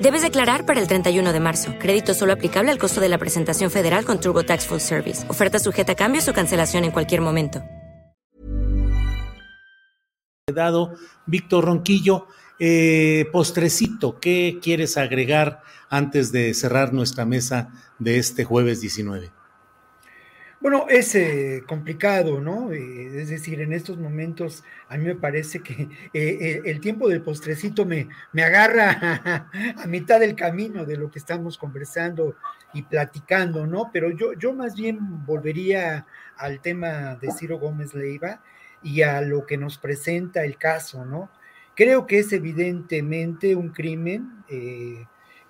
Debes declarar para el 31 de marzo. Crédito solo aplicable al costo de la presentación federal con TurboTax Full Service. Oferta sujeta a cambios o cancelación en cualquier momento. Dado Víctor Ronquillo, eh, postrecito, ¿qué quieres agregar antes de cerrar nuestra mesa de este jueves 19? Bueno, es eh, complicado, ¿no? Eh, es decir, en estos momentos a mí me parece que eh, el tiempo del postrecito me, me agarra a, mitad del camino de lo que estamos conversando y platicando, ¿no? Pero yo, yo más bien volvería al tema de Ciro Gómez Leiva y a lo que nos presenta el caso, ¿no? Creo que es evidentemente un crimen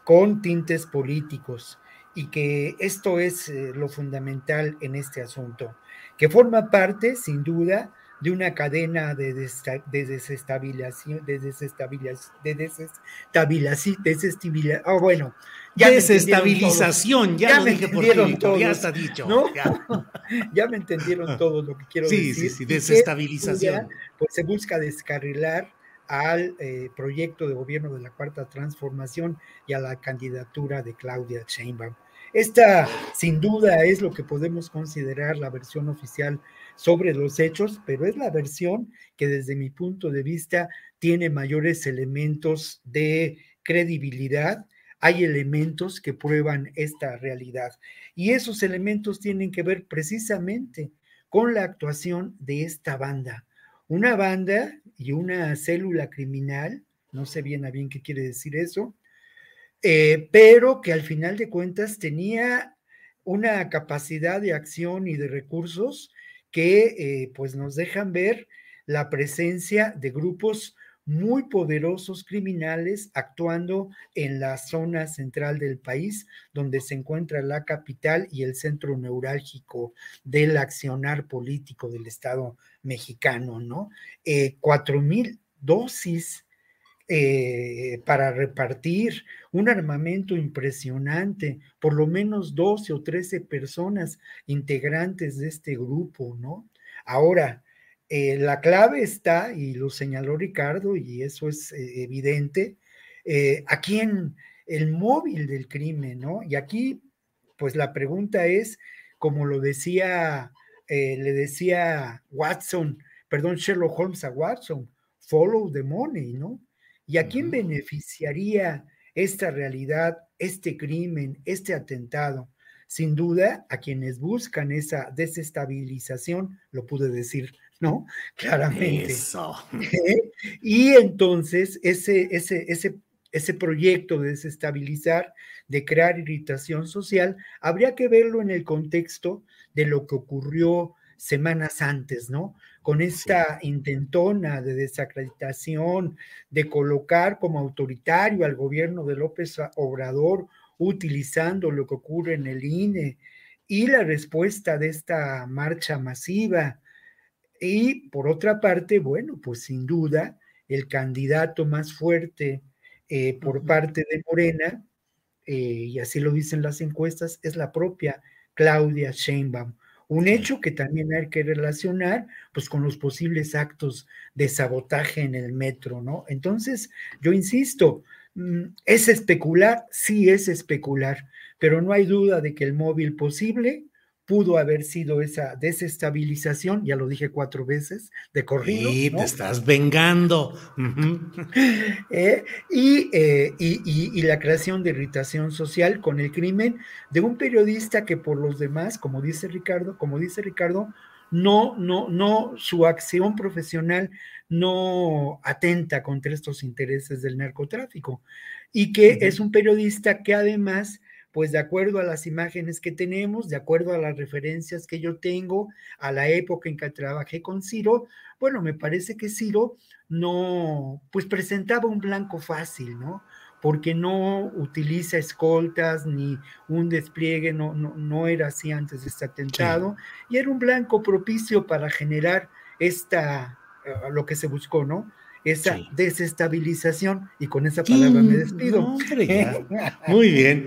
con tintes políticos y que esto es eh, lo fundamental en este asunto, que forma parte, sin duda, de una cadena de, desestabilización, de desestabilización, de desestabilización, desestabilización, oh, bueno, ya desestabilización, ya, me entendieron todos, ya está dicho. ¿no? Ya. me entendieron todo lo que quiero decir. Sí, sí, desestabilización. pues se busca descarrilar al eh, proyecto de gobierno de la Cuarta Transformación y a la candidatura de Claudia Sheinbaum. Esta, sin duda, es lo que podemos considerar la versión oficial sobre los hechos, pero es la versión que desde mi punto de vista tiene mayores elementos de credibilidad. Hay elementos que prueban esta realidad y esos elementos tienen que ver precisamente con la actuación de esta banda. Una banda y una célula criminal, no sé bien a bien qué quiere decir eso, eh, pero que al final de cuentas tenía una capacidad de acción y de recursos que eh, pues nos dejan ver la presencia de grupos muy poderosos criminales actuando en la zona central del país, donde se encuentra la capital y el centro neurálgico del accionar político del Estado mexicano, ¿no? Eh, cuatro mil dosis eh, para repartir un armamento impresionante, por lo menos 12 o 13 personas integrantes de este grupo, ¿no? Ahora, eh, la clave está, y lo señaló Ricardo, y eso es eh, evidente, aquí en el móvil del crimen, ¿no? Y aquí, pues la pregunta es, como lo decía, le decía Watson, perdón, Sherlock Holmes a Watson, follow the money, ¿no? ¿Y a quién beneficiaría esta realidad, este crimen, este atentado? Sin duda, a quienes buscan esa desestabilización, lo pude decir, ¿no? Claramente. Eso. ¿Eh? Y entonces, ese, ese, ese, ese proyecto de desestabilizar, de crear irritación social, habría que verlo en el contexto de lo que ocurrió semanas antes, ¿no? Con esta intentona de desacreditación, de colocar como autoritario al gobierno de López Obrador, utilizando lo que ocurre en el INE y la respuesta de esta marcha masiva. Y por otra parte, bueno, pues sin duda, el candidato más fuerte eh, por parte de Morena, eh, y así lo dicen las encuestas, es la propia Claudia Sheinbaum. Un hecho que también hay que relacionar pues con los posibles actos de sabotaje en el metro, ¿no? Entonces, yo insisto, mm, ¿es especular? Sí es especular, pero no hay duda de que el móvil posible pudo haber sido esa desestabilización, ya lo dije cuatro veces, de corrido. Sí, te estás vengando. Eh, eh, y, la creación de irritación social con el crimen de un periodista que por los demás, como dice Ricardo, como dice Ricardo, no, no, no, su acción profesional no atenta contra estos intereses del narcotráfico y que es un periodista que además pues de acuerdo a las imágenes que tenemos, de acuerdo a las referencias que yo tengo, a la época en que trabajé con Ciro, bueno, me parece que Ciro no, pues presentaba un blanco fácil, ¿no? Porque no utiliza escoltas ni un despliegue, no, no, no era así antes de este atentado, y era un blanco propicio para generar esta, eh, lo que se buscó, ¿no? esa desestabilización y con esa palabra me despido. Muy bien.